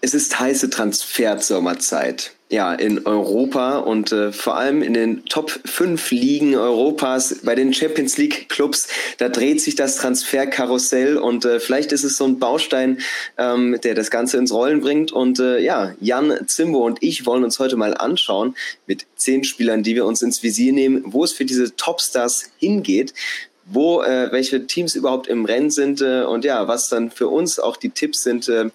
Es ist heiße Transfersommerzeit. Ja, in Europa und äh, vor allem in den Top 5 Ligen Europas, bei den Champions League Clubs, da dreht sich das Transferkarussell und äh, vielleicht ist es so ein Baustein, ähm, der das Ganze ins Rollen bringt. Und äh, ja, Jan Zimbo und ich wollen uns heute mal anschauen mit zehn Spielern, die wir uns ins Visier nehmen, wo es für diese Topstars hingeht wo äh, welche Teams überhaupt im Rennen sind äh, und ja, was dann für uns auch die Tipps sind, äh,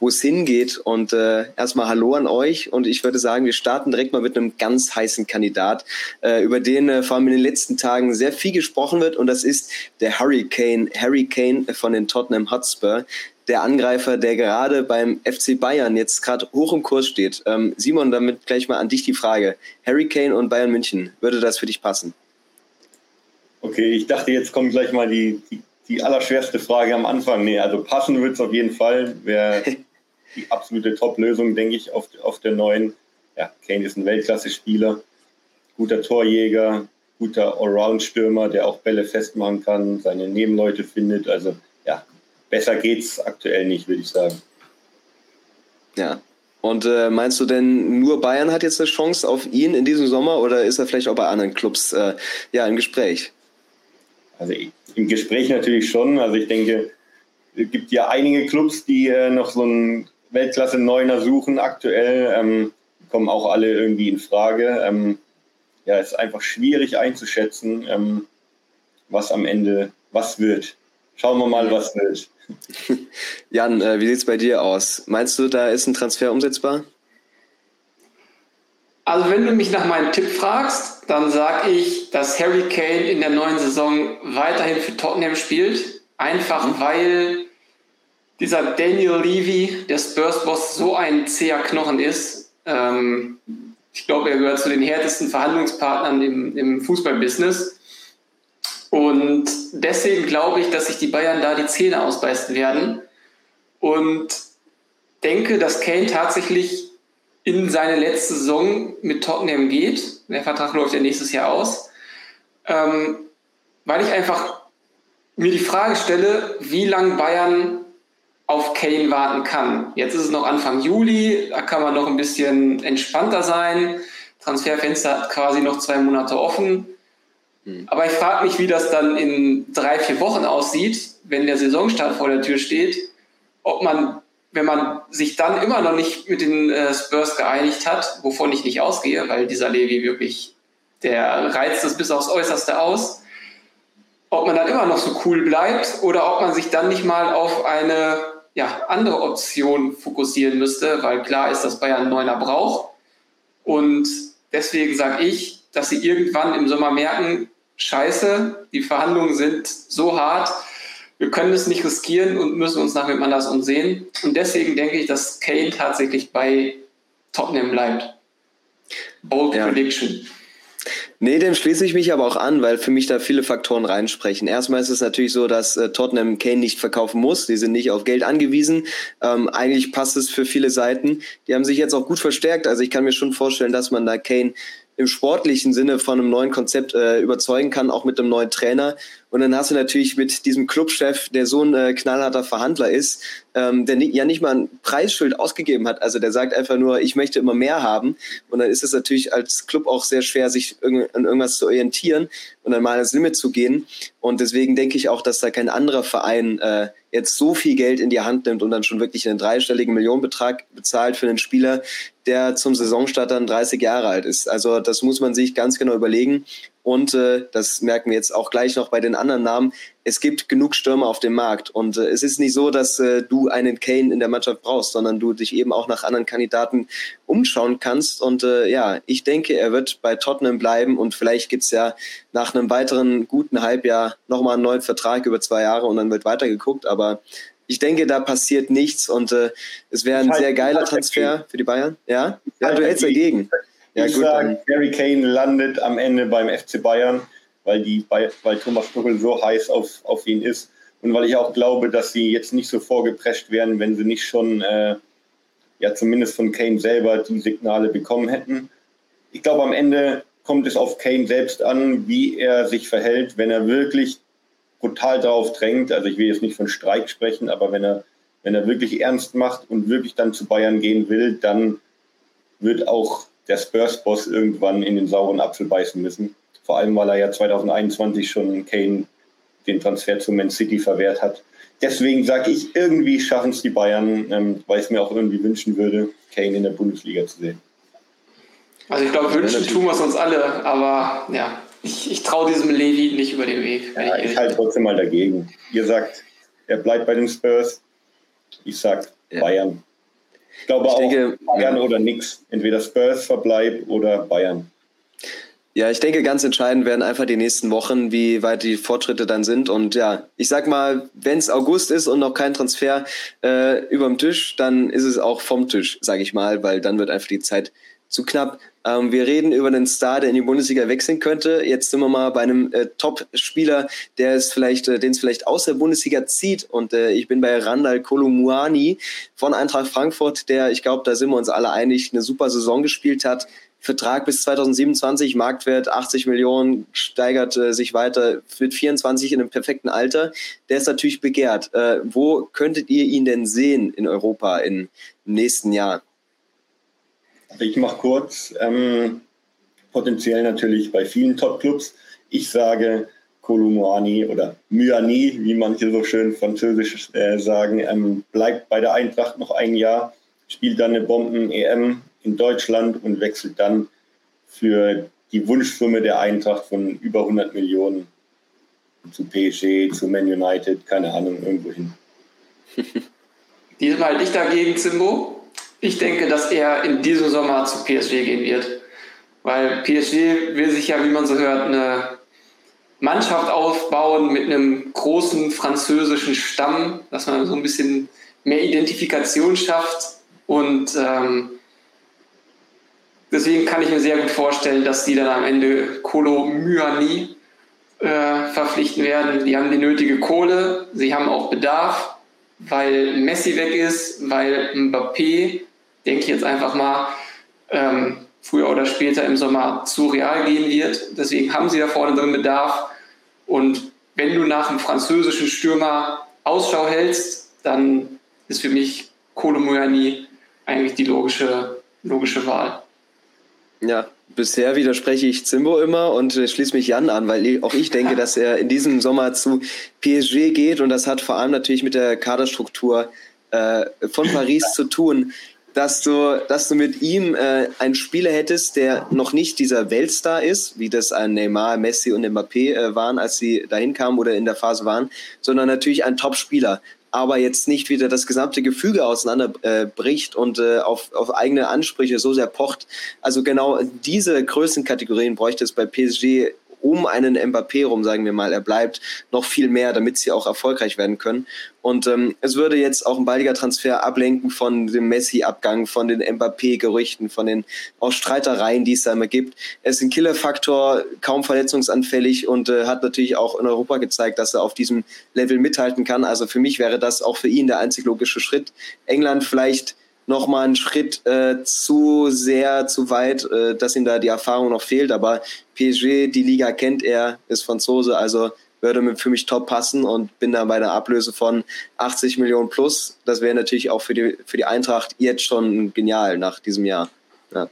wo es hingeht. Und äh, erstmal Hallo an euch. Und ich würde sagen, wir starten direkt mal mit einem ganz heißen Kandidat, äh, über den äh, vor allem in den letzten Tagen sehr viel gesprochen wird. Und das ist der Hurricane, Hurricane von den Tottenham Hotspur. Der Angreifer, der gerade beim FC Bayern jetzt gerade hoch im Kurs steht. Ähm, Simon, damit gleich mal an dich die Frage. Hurricane und Bayern München, würde das für dich passen? Okay, ich dachte, jetzt kommt gleich mal die, die, die allerschwerste Frage am Anfang. Nee, also passen wird es auf jeden Fall. Wäre die absolute Top-Lösung, denke ich, auf, auf der neuen. Ja, Kane ist ein Weltklasse-Spieler, guter Torjäger, guter Allround-Stürmer, der auch Bälle festmachen kann, seine Nebenleute findet. Also ja, besser geht's aktuell nicht, würde ich sagen. Ja. Und äh, meinst du denn, nur Bayern hat jetzt eine Chance auf ihn in diesem Sommer oder ist er vielleicht auch bei anderen Clubs äh, ja, im Gespräch? Also im Gespräch natürlich schon. Also ich denke, es gibt ja einige Clubs, die äh, noch so einen Weltklasse Neuner suchen aktuell. Ähm, kommen auch alle irgendwie in Frage. Ähm, ja, es ist einfach schwierig einzuschätzen, ähm, was am Ende was wird. Schauen wir mal, was wird. Jan, äh, wie sieht es bei dir aus? Meinst du, da ist ein Transfer umsetzbar? Also wenn du mich nach meinem Tipp fragst, dann sage ich, dass Harry Kane in der neuen Saison weiterhin für Tottenham spielt. Einfach mhm. weil dieser Daniel Levy, der Spurs-Boss, so ein zäher Knochen ist. Ähm, ich glaube, er gehört zu den härtesten Verhandlungspartnern im, im Fußballbusiness. Und deswegen glaube ich, dass sich die Bayern da die Zähne ausbeißen werden. Und denke, dass Kane tatsächlich in seine letzte Saison mit Tottenham geht. Der Vertrag läuft ja nächstes Jahr aus. Ähm, weil ich einfach mir die Frage stelle, wie lange Bayern auf Kane warten kann. Jetzt ist es noch Anfang Juli, da kann man noch ein bisschen entspannter sein. Transferfenster hat quasi noch zwei Monate offen. Hm. Aber ich frage mich, wie das dann in drei, vier Wochen aussieht, wenn der Saisonstart vor der Tür steht, ob man wenn man sich dann immer noch nicht mit den äh, Spurs geeinigt hat, wovon ich nicht ausgehe, weil dieser Levi wirklich, der reizt es bis aufs Äußerste aus, ob man dann immer noch so cool bleibt oder ob man sich dann nicht mal auf eine ja, andere Option fokussieren müsste, weil klar ist, dass Bayern einen Neuner braucht. Und deswegen sage ich, dass sie irgendwann im Sommer merken, scheiße, die Verhandlungen sind so hart, wir können es nicht riskieren und müssen uns nach wem anders umsehen. Und deswegen denke ich, dass Kane tatsächlich bei Tottenham bleibt. Bold ja. Prediction. Nee, dem schließe ich mich aber auch an, weil für mich da viele Faktoren reinsprechen. Erstmal ist es natürlich so, dass äh, Tottenham Kane nicht verkaufen muss. Die sind nicht auf Geld angewiesen. Ähm, eigentlich passt es für viele Seiten. Die haben sich jetzt auch gut verstärkt. Also ich kann mir schon vorstellen, dass man da Kane im sportlichen Sinne von einem neuen Konzept äh, überzeugen kann, auch mit einem neuen Trainer. Und dann hast du natürlich mit diesem Clubchef, der so ein äh, knallharter Verhandler ist, ähm, der ja nicht mal ein Preisschild ausgegeben hat. Also der sagt einfach nur, ich möchte immer mehr haben. Und dann ist es natürlich als Club auch sehr schwer, sich an irgendwas zu orientieren und dann mal ans Limit zu gehen. Und deswegen denke ich auch, dass da kein anderer Verein äh, jetzt so viel Geld in die Hand nimmt und dann schon wirklich einen dreistelligen Millionenbetrag bezahlt für einen Spieler, der zum Saisonstart dann 30 Jahre alt ist. Also das muss man sich ganz genau überlegen. Und äh, das merken wir jetzt auch gleich noch bei den anderen Namen. Es gibt genug Stürmer auf dem Markt. Und äh, es ist nicht so, dass äh, du einen Kane in der Mannschaft brauchst, sondern du dich eben auch nach anderen Kandidaten umschauen kannst. Und äh, ja, ich denke, er wird bei Tottenham bleiben und vielleicht gibt's ja nach einem weiteren guten Halbjahr nochmal einen neuen Vertrag über zwei Jahre und dann wird weitergeguckt. Aber ich denke, da passiert nichts und äh, es wäre ein sehr geiler Transfer für die Bayern. Ja, ja du hältst dagegen. Ja, ich sage, Harry Kane landet am Ende beim FC Bayern, weil, die, weil Thomas Tuchel so heiß auf, auf ihn ist. Und weil ich auch glaube, dass sie jetzt nicht so vorgeprescht werden, wenn sie nicht schon, äh, ja, zumindest von Kane selber die Signale bekommen hätten. Ich glaube, am Ende kommt es auf Kane selbst an, wie er sich verhält, wenn er wirklich brutal darauf drängt. Also ich will jetzt nicht von Streik sprechen, aber wenn er wenn er wirklich ernst macht und wirklich dann zu Bayern gehen will, dann wird auch der Spurs-Boss irgendwann in den sauren Apfel beißen müssen. Vor allem, weil er ja 2021 schon Kane den Transfer zu Man City verwehrt hat. Deswegen sage ich, irgendwie schaffen es die Bayern, ähm, weil ich es mir auch irgendwie wünschen würde, Kane in der Bundesliga zu sehen. Also ich glaube, wünschen tun wir es uns alle, aber ja, ich, ich traue diesem Levi nicht über den Weg. Ja, ich halte trotzdem mal dagegen. Ihr sagt, er bleibt bei den Spurs. Ich sage ja. Bayern. Ich glaube ich auch denke, Bayern oder nix. Entweder Spurs verbleibt oder Bayern. Ja, ich denke, ganz entscheidend werden einfach die nächsten Wochen, wie weit die Fortschritte dann sind. Und ja, ich sag mal, wenn es August ist und noch kein Transfer äh, überm Tisch, dann ist es auch vom Tisch, sage ich mal, weil dann wird einfach die Zeit zu knapp. Ähm, wir reden über einen Star, der in die Bundesliga wechseln könnte. Jetzt sind wir mal bei einem äh, Top-Spieler, der es vielleicht, äh, den es vielleicht aus der Bundesliga zieht. Und äh, ich bin bei Randall Kolumuani von Eintracht Frankfurt, der, ich glaube, da sind wir uns alle einig, eine super Saison gespielt hat Vertrag bis 2027, Marktwert 80 Millionen, steigert äh, sich weiter, wird 24 in einem perfekten Alter. Der ist natürlich begehrt. Äh, wo könntet ihr ihn denn sehen in Europa in, im nächsten Jahr? Also ich mache kurz. Ähm, potenziell natürlich bei vielen Top-Clubs. Ich sage Kolumuani oder Myani, wie manche so schön französisch äh, sagen, ähm, bleibt bei der Eintracht noch ein Jahr, spielt dann eine Bomben-EM in Deutschland und wechselt dann für die Wunschsumme der Eintracht von über 100 Millionen zu PSG, zu Man United, keine Ahnung, irgendwo hin. Diesmal nicht dagegen, Zimbo. Ich denke, dass er in diesem Sommer zu PSG gehen wird. Weil PSG will sich ja, wie man so hört, eine Mannschaft aufbauen mit einem großen französischen Stamm, dass man so ein bisschen mehr Identifikation schafft. Und ähm, Deswegen kann ich mir sehr gut vorstellen, dass die dann am Ende Kolo Myani äh, verpflichten werden. Die haben die nötige Kohle, sie haben auch Bedarf, weil Messi weg ist, weil Mbappé, denke ich jetzt einfach mal, ähm, früher oder später im Sommer zu Real gehen wird. Deswegen haben sie da vorne drin Bedarf. Und wenn du nach einem französischen Stürmer Ausschau hältst, dann ist für mich Kolo Myani eigentlich die logische, logische Wahl. Ja, bisher widerspreche ich Zimbo immer und äh, schließe mich Jan an, weil auch ich denke, dass er in diesem Sommer zu PSG geht und das hat vor allem natürlich mit der Kaderstruktur äh, von Paris zu tun, dass du, dass du mit ihm äh, einen Spieler hättest, der noch nicht dieser Weltstar ist, wie das ein Neymar, Messi und Mbappé äh, waren, als sie dahin kamen oder in der Phase waren, sondern natürlich ein Top-Spieler aber jetzt nicht wieder das gesamte Gefüge auseinanderbricht äh, und äh, auf, auf eigene Ansprüche so sehr pocht. Also genau diese Größenkategorien bräuchte es bei PSG um einen Mbappé rum, sagen wir mal, er bleibt noch viel mehr, damit sie auch erfolgreich werden können. Und ähm, es würde jetzt auch ein baldiger Transfer ablenken von dem Messi-Abgang, von den Mbappé-Gerüchten, von den auch Streitereien, die es da immer gibt. Er ist ein Killerfaktor, kaum verletzungsanfällig und äh, hat natürlich auch in Europa gezeigt, dass er auf diesem Level mithalten kann. Also für mich wäre das auch für ihn der einzig logische Schritt. England vielleicht noch mal einen Schritt äh, zu sehr, zu weit, äh, dass ihm da die Erfahrung noch fehlt. Aber PSG, die Liga kennt er, ist Franzose, also würde für mich top passen und bin da bei einer Ablöse von 80 Millionen plus. Das wäre natürlich auch für die, für die Eintracht jetzt schon genial nach diesem Jahr. Ja,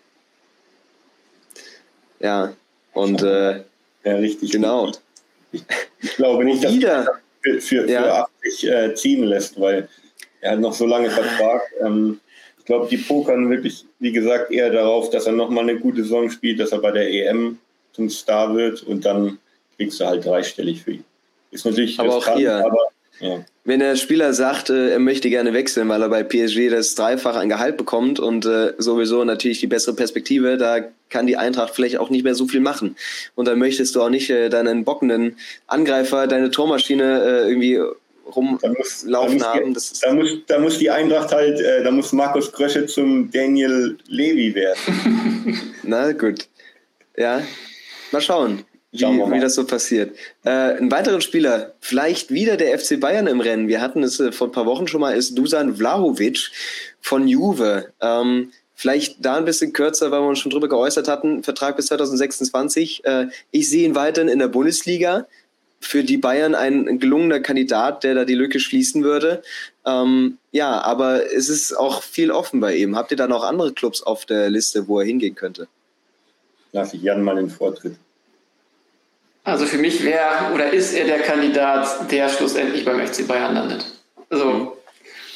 ja. und äh, ja, richtig. Genau. Ich, ich glaube nicht, dass er für, für, für ja. 80 äh, ziehen lässt, weil er hat noch so lange Vertrag. Ähm, ich glaube, die pokern wirklich, wie gesagt, eher darauf, dass er nochmal eine gute Saison spielt, dass er bei der EM zum Star wird und dann kriegst du halt dreistellig für ihn. Ist natürlich aber auch hier, aber, ja. wenn der Spieler sagt, äh, er möchte gerne wechseln, weil er bei PSG das Dreifache an Gehalt bekommt und äh, sowieso natürlich die bessere Perspektive, da kann die Eintracht vielleicht auch nicht mehr so viel machen. Und dann möchtest du auch nicht äh, deinen bockenden Angreifer, deine Tormaschine irgendwie rumlaufen da haben. Das da, muss, da muss die Eintracht halt, äh, da muss Markus Krösche zum Daniel Levy werden. Na gut. Ja, mal schauen, wie, wie das so passiert. Äh, ein weiterer Spieler, vielleicht wieder der FC Bayern im Rennen. Wir hatten es äh, vor ein paar Wochen schon mal, ist Dusan Vlahovic von Juve. Ähm, Vielleicht da ein bisschen kürzer, weil wir uns schon drüber geäußert hatten. Vertrag bis 2026. Äh, ich sehe ihn weiterhin in der Bundesliga für die Bayern ein gelungener Kandidat, der da die Lücke schließen würde. Ähm, Ja, aber es ist auch viel offen bei ihm. Habt ihr da noch andere Clubs auf der Liste, wo er hingehen könnte? Lass ich Jan mal den Vortritt. Also für mich wäre oder ist er der Kandidat, der schlussendlich beim FC Bayern landet. Also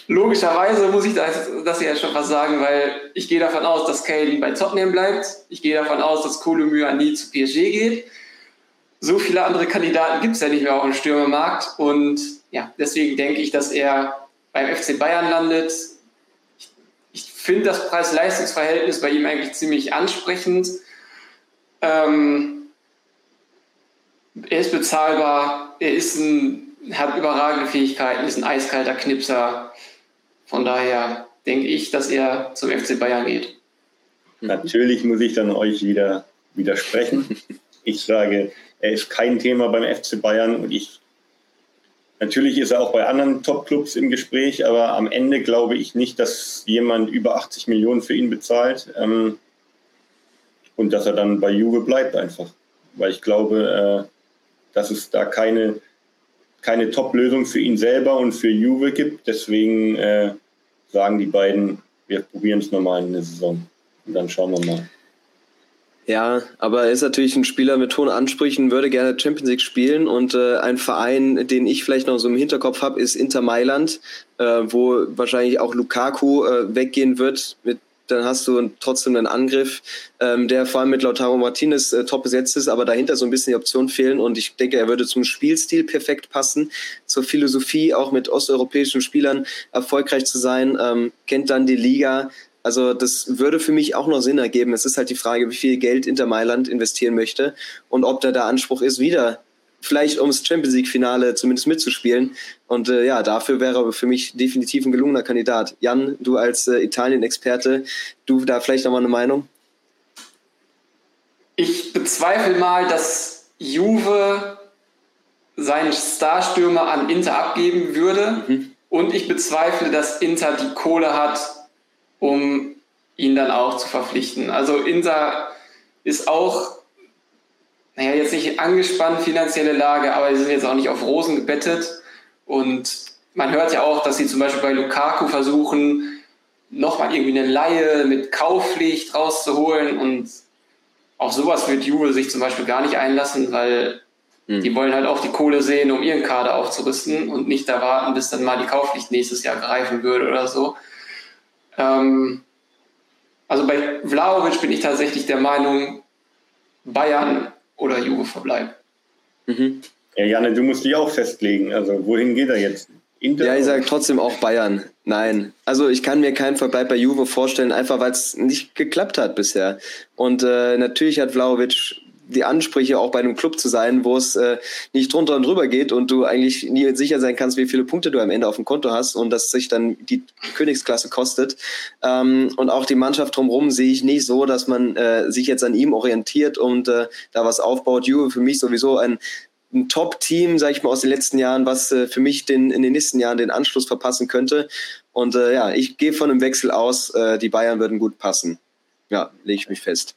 logischerweise muss ich das, das ja schon was sagen, weil ich gehe davon aus, dass Kane bei Tottenham bleibt. Ich gehe davon aus, dass Kolomyr nie zu PSG geht. So viele andere Kandidaten gibt es ja nicht mehr auf dem Stürmermarkt und ja, deswegen denke ich, dass er beim FC Bayern landet. Ich, ich finde das Preis-Leistungs-Verhältnis bei ihm eigentlich ziemlich ansprechend. Ähm, er ist bezahlbar, er ist ein, hat überragende Fähigkeiten, ist ein eiskalter Knipser. Von daher denke ich, dass er zum FC Bayern geht. Natürlich muss ich dann euch wieder widersprechen. Ich sage, er ist kein Thema beim FC Bayern und ich natürlich ist er auch bei anderen Top-Clubs im Gespräch, aber am Ende glaube ich nicht, dass jemand über 80 Millionen für ihn bezahlt ähm, und dass er dann bei Juve bleibt einfach. Weil ich glaube, äh, dass es da keine, keine Top-Lösung für ihn selber und für Juve gibt. Deswegen äh, sagen die beiden, wir probieren es nochmal in der Saison und dann schauen wir mal. Ja, aber er ist natürlich ein Spieler mit hohen Ansprüchen, würde gerne Champions League spielen und äh, ein Verein, den ich vielleicht noch so im Hinterkopf habe, ist Inter Mailand, äh, wo wahrscheinlich auch Lukaku äh, weggehen wird. Mit dann hast du trotzdem einen Angriff, ähm, der vor allem mit Lautaro Martinez äh, top besetzt ist, aber dahinter so ein bisschen die Optionen fehlen und ich denke, er würde zum Spielstil perfekt passen, zur Philosophie auch mit osteuropäischen Spielern erfolgreich zu sein, ähm, kennt dann die Liga, also das würde für mich auch noch Sinn ergeben. Es ist halt die Frage, wie viel Geld Inter Mailand investieren möchte und ob da der Anspruch ist, wieder vielleicht ums Champions League Finale zumindest mitzuspielen. Und äh, ja, dafür wäre für mich definitiv ein gelungener Kandidat. Jan, du als äh, Italien-Experte, du da vielleicht noch mal eine Meinung? Ich bezweifle mal, dass Juve seinen Starstürmer an Inter abgeben würde. Mhm. Und ich bezweifle, dass Inter die Kohle hat, um ihn dann auch zu verpflichten. Also Inter ist auch naja, jetzt nicht angespannt finanzielle Lage, aber sie sind jetzt auch nicht auf Rosen gebettet. Und man hört ja auch, dass sie zum Beispiel bei Lukaku versuchen, nochmal irgendwie eine Laie mit Kaufpflicht rauszuholen. Und auf sowas wird Juve sich zum Beispiel gar nicht einlassen, weil mhm. die wollen halt auch die Kohle sehen, um ihren Kader aufzurüsten und nicht da warten, bis dann mal die Kaufpflicht nächstes Jahr greifen würde oder so. Ähm, also bei Vlaovic bin ich tatsächlich der Meinung, Bayern oder Juve verbleibt. Mhm. Ja, Janne, du musst dich auch festlegen. Also wohin geht er jetzt? Inter ja, ich sage trotzdem auch Bayern. Nein. Also ich kann mir keinen Verbleib bei Juve vorstellen, einfach weil es nicht geklappt hat bisher. Und äh, natürlich hat Vlaovic die Ansprüche, auch bei einem Club zu sein, wo es äh, nicht drunter und drüber geht und du eigentlich nie sicher sein kannst, wie viele Punkte du am Ende auf dem Konto hast und dass sich dann die Königsklasse kostet. Ähm, und auch die Mannschaft drumherum sehe ich nicht so, dass man äh, sich jetzt an ihm orientiert und äh, da was aufbaut. Juve für mich sowieso ein ein Top-Team, sage ich mal, aus den letzten Jahren, was äh, für mich den, in den nächsten Jahren den Anschluss verpassen könnte. Und äh, ja, ich gehe von einem Wechsel aus, äh, die Bayern würden gut passen. Ja, lege ich mich fest.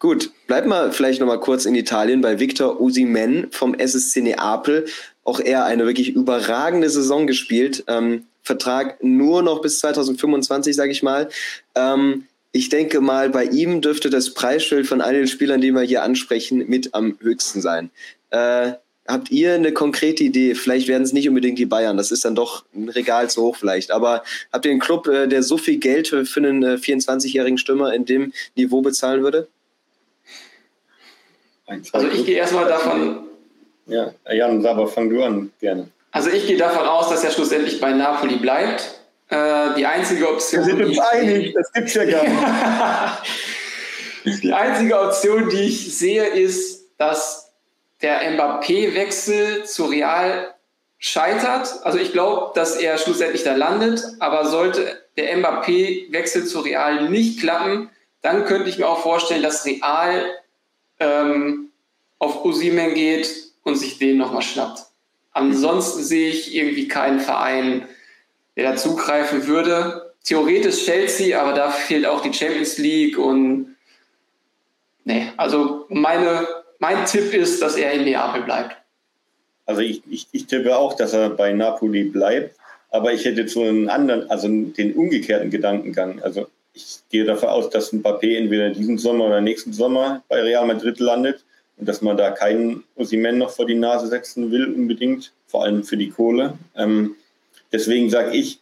Gut, bleiben wir vielleicht nochmal kurz in Italien bei Victor Usimen vom SSC Neapel. Auch er eine wirklich überragende Saison gespielt. Ähm, Vertrag nur noch bis 2025, sage ich mal. Ähm, ich denke mal, bei ihm dürfte das Preisschild von all den Spielern, die wir hier ansprechen, mit am höchsten sein. Äh, habt ihr eine konkrete Idee? Vielleicht werden es nicht unbedingt die Bayern, das ist dann doch ein Regal zu hoch vielleicht. Aber habt ihr einen Club, äh, der so viel Geld für einen äh, 24-jährigen Stürmer in dem Niveau bezahlen würde? Also ich gehe erstmal davon. Ja, Jan, aber fang du an, gerne. Also ich gehe davon aus, dass er schlussendlich bei Napoli bleibt. Äh, die einzige Option. Wir sind uns einig, das gibt's ja gar nicht. die einzige Option, die ich sehe, ist, dass der Mbappé-Wechsel zu Real scheitert. Also ich glaube, dass er schlussendlich da landet, aber sollte der Mbappé-Wechsel zu Real nicht klappen, dann könnte ich mir auch vorstellen, dass Real ähm, auf Osimen geht und sich den nochmal schnappt. Ansonsten sehe ich irgendwie keinen Verein, der da zugreifen würde. Theoretisch Chelsea, aber da fehlt auch die Champions League und nee, also meine, mein Tipp ist, dass er in Neapel bleibt. Also ich, ich, ich tippe auch, dass er bei Napoli bleibt. aber ich hätte so einen anderen, also den umgekehrten Gedankengang. Also ich gehe davon aus, dass ein Mbappé entweder diesen Sommer oder nächsten Sommer bei Real Madrid landet und dass man da keinen Osimen noch vor die Nase setzen will unbedingt, vor allem für die Kohle. Ähm, deswegen sage ich,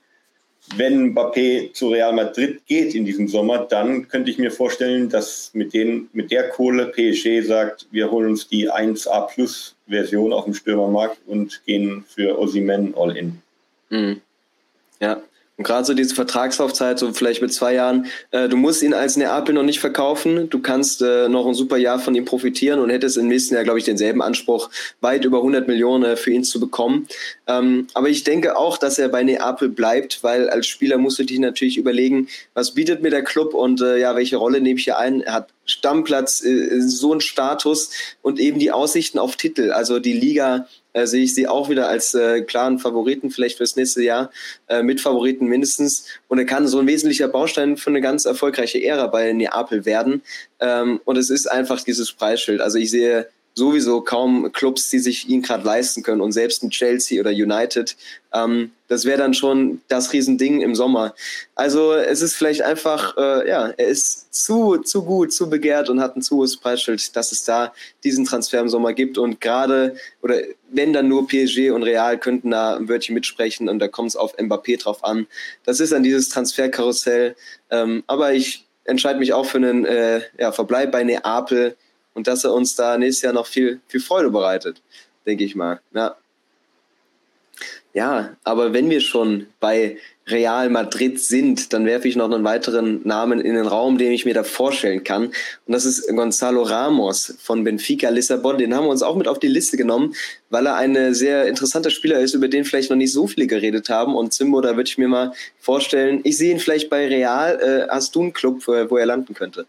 wenn Mbappé zu Real Madrid geht in diesem Sommer, dann könnte ich mir vorstellen, dass mit, den, mit der Kohle PSG sagt, wir holen uns die 1A Plus Version auf dem Stürmermarkt und gehen für Osimen all in. Mhm. Ja, und gerade so diese Vertragslaufzeit, so vielleicht mit zwei Jahren, äh, du musst ihn als Neapel noch nicht verkaufen. Du kannst äh, noch ein super Jahr von ihm profitieren und hättest im nächsten Jahr, glaube ich, denselben Anspruch, weit über 100 Millionen äh, für ihn zu bekommen. Ähm, aber ich denke auch, dass er bei Neapel bleibt, weil als Spieler musst du dich natürlich überlegen, was bietet mir der Club und äh, ja, welche Rolle nehme ich hier ein? Er hat Stammplatz, äh, so ein Status und eben die Aussichten auf Titel. Also die Liga äh, sehe ich sie auch wieder als äh, klaren Favoriten, vielleicht fürs nächste Jahr, äh, Mitfavoriten mindestens. Und er kann so ein wesentlicher Baustein für eine ganz erfolgreiche Ära bei Neapel werden. Ähm, und es ist einfach dieses Preisschild. Also ich sehe sowieso kaum Clubs, die sich ihn gerade leisten können. Und selbst ein Chelsea oder United, ähm, das wäre dann schon das Riesending im Sommer. Also es ist vielleicht einfach, äh, ja, er ist zu, zu gut, zu begehrt und hat ein zu hohes Preisschild, dass es da diesen Transfer im Sommer gibt. Und gerade, oder wenn dann nur PSG und Real könnten da ein Wörtchen mitsprechen und da kommt es auf Mbappé drauf an. Das ist dann dieses Transferkarussell. Ähm, aber ich entscheide mich auch für einen äh, ja, Verbleib bei Neapel und dass er uns da nächstes Jahr noch viel, viel Freude bereitet, denke ich mal. Ja. Ja, aber wenn wir schon bei Real Madrid sind, dann werfe ich noch einen weiteren Namen in den Raum, den ich mir da vorstellen kann. Und das ist Gonzalo Ramos von Benfica Lissabon. Den haben wir uns auch mit auf die Liste genommen, weil er ein sehr interessanter Spieler ist, über den vielleicht noch nicht so viele geredet haben. Und Zimbo, da würde ich mir mal vorstellen, ich sehe ihn vielleicht bei Real. Äh, hast du einen Club, wo er landen könnte?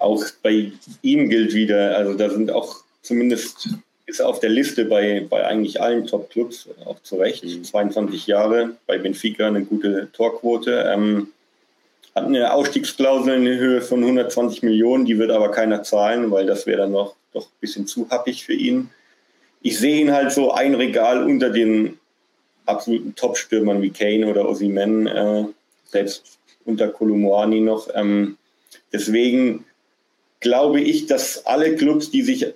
Auch bei ihm gilt wieder, also da sind auch zumindest ist auf der Liste bei, bei eigentlich allen Top-Clubs, auch zu Recht. Mhm. 22 Jahre, bei Benfica eine gute Torquote. Ähm, hat eine Ausstiegsklausel in Höhe von 120 Millionen, die wird aber keiner zahlen, weil das wäre dann noch doch ein bisschen zu happig für ihn. Ich sehe ihn halt so ein Regal unter den absoluten Top-Stürmern wie Kane oder Osimen, äh, selbst unter Kolumuani noch. Ähm, deswegen glaube ich, dass alle Clubs, die sich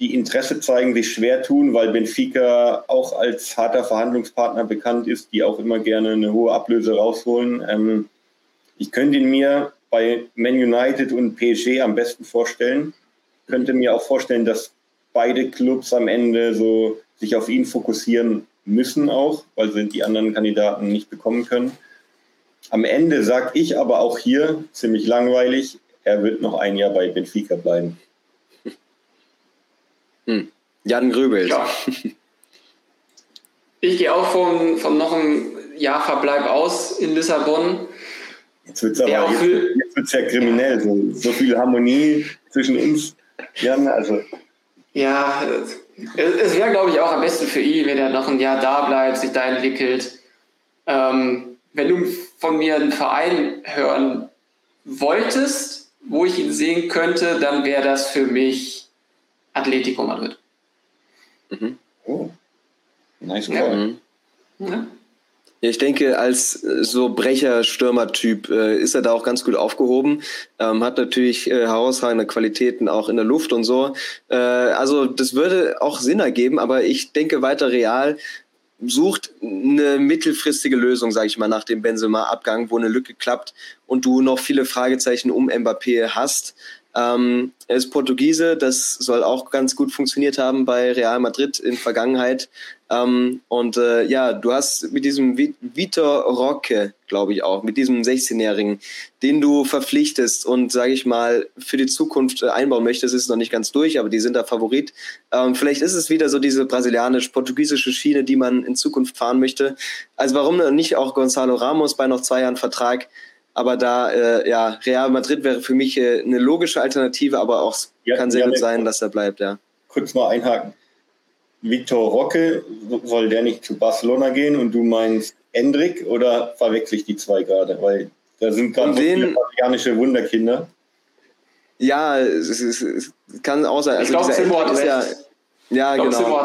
die Interesse zeigen, sich schwer tun, weil Benfica auch als harter Verhandlungspartner bekannt ist, die auch immer gerne eine hohe Ablöse rausholen. Ähm, ich könnte ihn mir bei Man United und PSG am besten vorstellen. Könnte mir auch vorstellen, dass beide Clubs am Ende so sich auf ihn fokussieren müssen auch, weil sie die anderen Kandidaten nicht bekommen können. Am Ende sage ich aber auch hier ziemlich langweilig, er wird noch ein Jahr bei Benfica bleiben. Hm. Jan Grübel. Ja. Ich gehe auch von, von noch einem Jahr Verbleib aus in Lissabon. Jetzt wird es aber jetzt, jetzt wird's ja kriminell, so, so viel Harmonie zwischen uns. Jan, also. Ja, es wäre, glaube ich, auch am besten für ihn, wenn er noch ein Jahr da bleibt, sich da entwickelt. Ähm, wenn du von mir einen Verein hören wolltest, wo ich ihn sehen könnte, dann wäre das für mich Atletico Madrid. Mhm. Oh. Nice call. Ja. Ja. Ich denke, als äh, so Brecher-Stürmer-Typ äh, ist er da auch ganz gut aufgehoben. Ähm, hat natürlich äh, herausragende Qualitäten auch in der Luft und so. Äh, also das würde auch Sinn ergeben, aber ich denke weiter real sucht eine mittelfristige Lösung, sage ich mal, nach dem Benzema-Abgang, wo eine Lücke klappt und du noch viele Fragezeichen um Mbappé hast. Ähm, er ist Portugiese, das soll auch ganz gut funktioniert haben bei Real Madrid in Vergangenheit. Ähm, und äh, ja, du hast mit diesem Vitor Roque, glaube ich auch, mit diesem 16-Jährigen, den du verpflichtest und, sage ich mal, für die Zukunft äh, einbauen möchtest, ist noch nicht ganz durch, aber die sind da Favorit. Ähm, vielleicht ist es wieder so diese brasilianisch-portugiesische Schiene, die man in Zukunft fahren möchte. Also warum nicht auch Gonzalo Ramos bei noch zwei Jahren Vertrag? Aber da, äh, ja, Real Madrid wäre für mich äh, eine logische Alternative, aber auch ja, kann sehr ja, gut sein, dass er bleibt, ja. Kurz mal einhaken. Victor Roque, soll der nicht zu Barcelona gehen und du meinst Endrick oder verwechsel ich die zwei gerade? Weil da sind gerade so viele brasilianische Wunderkinder. Ja, es, es, es, kann auch sein. Also ich glaube, Simmo hat recht. Ja, ja genau.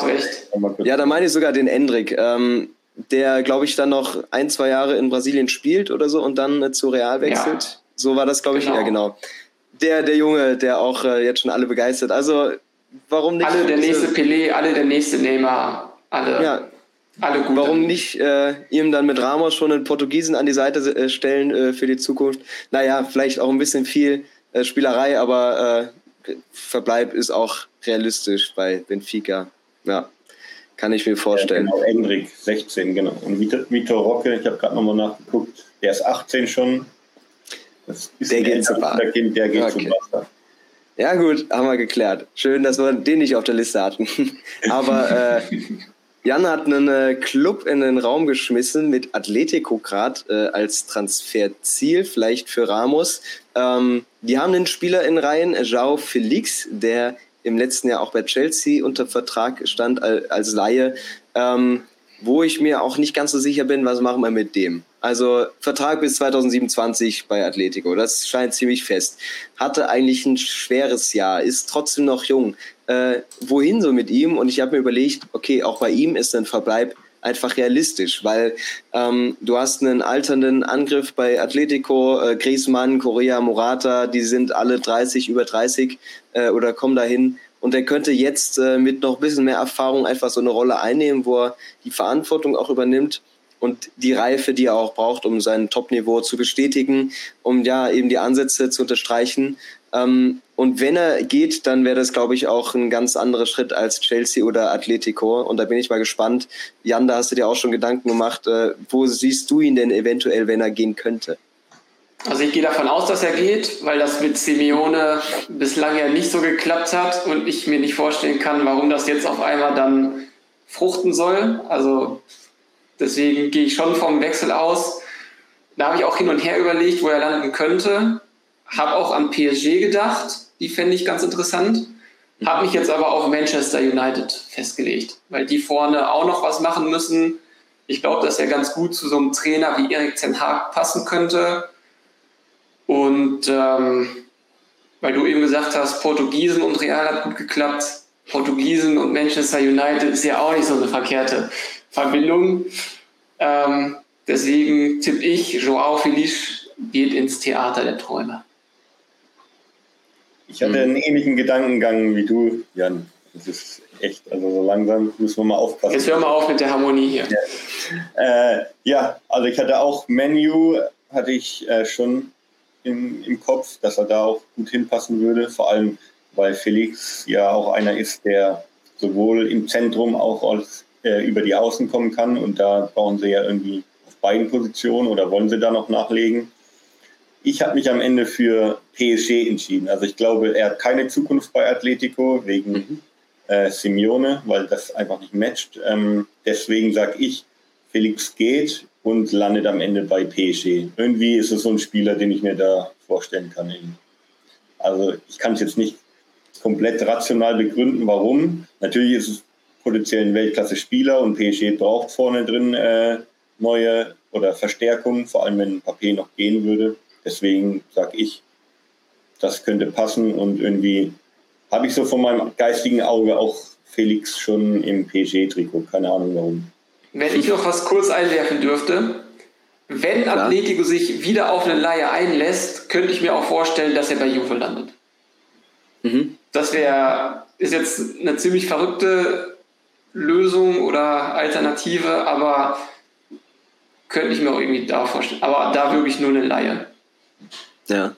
Ja, da meine ich sogar den Endrick. Ähm, der, glaube ich, dann noch ein, zwei Jahre in Brasilien spielt oder so und dann äh, zu Real wechselt. Ja. So war das, glaube ich, genau. ja, genau. Der, der Junge, der auch äh, jetzt schon alle begeistert. Also, warum nicht? Alle der nächste Pelé, alle der nächste Neymar, alle. Ja. Alle gut. Warum nicht äh, ihm dann mit Ramos schon einen Portugiesen an die Seite äh, stellen äh, für die Zukunft? Naja, vielleicht auch ein bisschen viel äh, Spielerei, aber Verbleib ist auch realistisch bei Benfica. Ja, kann ich mir vorstellen. Ja, genau, Endrik, 16, genau. Und Vitor Rocke, ich habe gerade nochmal nachgeguckt, der ist 18 schon. der geht zu Bar. Der, kind, der geht okay. Barca. Ja gut, haben wir geklärt. Schön, dass wir den nicht auf der Liste hatten. Aber äh, Jan hat einen äh, Club in den Raum geschmissen mit Atletico grad äh, als Transferziel, vielleicht für Ramos. Ähm, die haben einen Spieler in Reihen, João Felix, der im letzten Jahr auch bei Chelsea unter Vertrag stand als Laie, ähm, wo ich mir auch nicht ganz so sicher bin, was machen wir mit dem. Also Vertrag bis 2027 bei Atletico, das scheint ziemlich fest. Hatte eigentlich ein schweres Jahr, ist trotzdem noch jung. Äh, wohin so mit ihm? Und ich habe mir überlegt, okay, auch bei ihm ist ein Verbleib einfach realistisch, weil ähm, du hast einen alternden Angriff bei Atletico, äh, Griezmann, Correa, Morata, die sind alle 30, über 30 äh, oder kommen dahin. Und er könnte jetzt äh, mit noch ein bisschen mehr Erfahrung einfach so eine Rolle einnehmen, wo er die Verantwortung auch übernimmt und die Reife, die er auch braucht, um sein Top-Niveau zu bestätigen, um ja eben die Ansätze zu unterstreichen. Ähm, und wenn er geht, dann wäre das, glaube ich, auch ein ganz anderer Schritt als Chelsea oder Atletico. Und da bin ich mal gespannt. Jan, da hast du dir auch schon Gedanken gemacht. Äh, wo siehst du ihn denn eventuell, wenn er gehen könnte? Also ich gehe davon aus, dass er geht, weil das mit Simeone bislang ja nicht so geklappt hat und ich mir nicht vorstellen kann, warum das jetzt auf einmal dann fruchten soll. Also deswegen gehe ich schon vom Wechsel aus. Da habe ich auch hin und her überlegt, wo er landen könnte. Habe auch an PSG gedacht, die fände ich ganz interessant. Habe mich jetzt aber auf Manchester United festgelegt, weil die vorne auch noch was machen müssen. Ich glaube, dass er ganz gut zu so einem Trainer wie Erik Ten Haag passen könnte. Und ähm, weil du eben gesagt hast, Portugiesen und Real hat gut geklappt. Portugiesen und Manchester United ist ja auch nicht so eine verkehrte Verbindung. Ähm, deswegen tippe ich, Joao Felix geht ins Theater der Träume. Ich hatte einen ähnlichen Gedankengang wie du, Jan. Das ist echt, also so langsam müssen wir mal aufpassen. Jetzt hör mal auf mit der Harmonie hier. Ja, äh, ja also ich hatte auch Menu, hatte ich äh, schon im, im Kopf, dass er da auch gut hinpassen würde. Vor allem, weil Felix ja auch einer ist, der sowohl im Zentrum auch als, äh, über die Außen kommen kann. Und da brauchen sie ja irgendwie auf beiden Positionen oder wollen sie da noch nachlegen. Ich habe mich am Ende für PSG entschieden. Also ich glaube, er hat keine Zukunft bei Atletico wegen mhm. äh, Simeone, weil das einfach nicht matcht. Ähm, deswegen sage ich, Felix geht und landet am Ende bei PSG. Irgendwie ist es so ein Spieler, den ich mir da vorstellen kann. Also ich kann es jetzt nicht komplett rational begründen, warum. Natürlich ist es potenziell ein Weltklasse-Spieler und PSG braucht vorne drin äh, neue oder Verstärkung, vor allem wenn Papier noch gehen würde. Deswegen sage ich, das könnte passen und irgendwie habe ich so von meinem geistigen Auge auch Felix schon im PSG-Trikot. Keine Ahnung warum. Wenn ich noch was kurz einwerfen dürfte, wenn Klar. Atletico sich wieder auf eine Laie einlässt, könnte ich mir auch vorstellen, dass er bei Juve landet. Mhm. Das wäre, ist jetzt eine ziemlich verrückte Lösung oder Alternative, aber könnte ich mir auch irgendwie da vorstellen. Aber da wirklich nur eine Laie. Ja.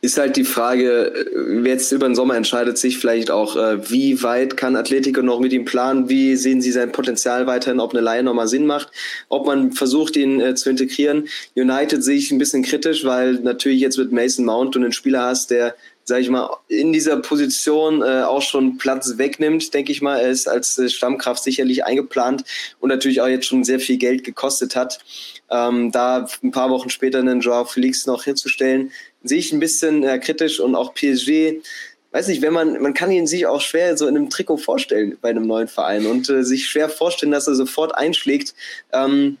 Ist halt die Frage, äh, jetzt über den Sommer entscheidet sich vielleicht auch, äh, wie weit kann Atletico noch mit ihm planen, wie sehen sie sein Potenzial weiterhin, ob eine Leihe nochmal Sinn macht, ob man versucht, ihn äh, zu integrieren. United sehe ich ein bisschen kritisch, weil natürlich jetzt mit Mason Mount du einen Spieler hast, der sage ich mal, in dieser Position äh, auch schon Platz wegnimmt, denke ich mal. Er ist als äh, Stammkraft sicherlich eingeplant und natürlich auch jetzt schon sehr viel Geld gekostet hat. Ähm, da ein paar Wochen später einen Joao Felix noch hinzustellen, sehe ich ein bisschen äh, kritisch und auch PSG, weiß nicht, wenn man, man kann ihn sich auch schwer so in einem Trikot vorstellen bei einem neuen Verein und äh, sich schwer vorstellen, dass er sofort einschlägt. Ähm,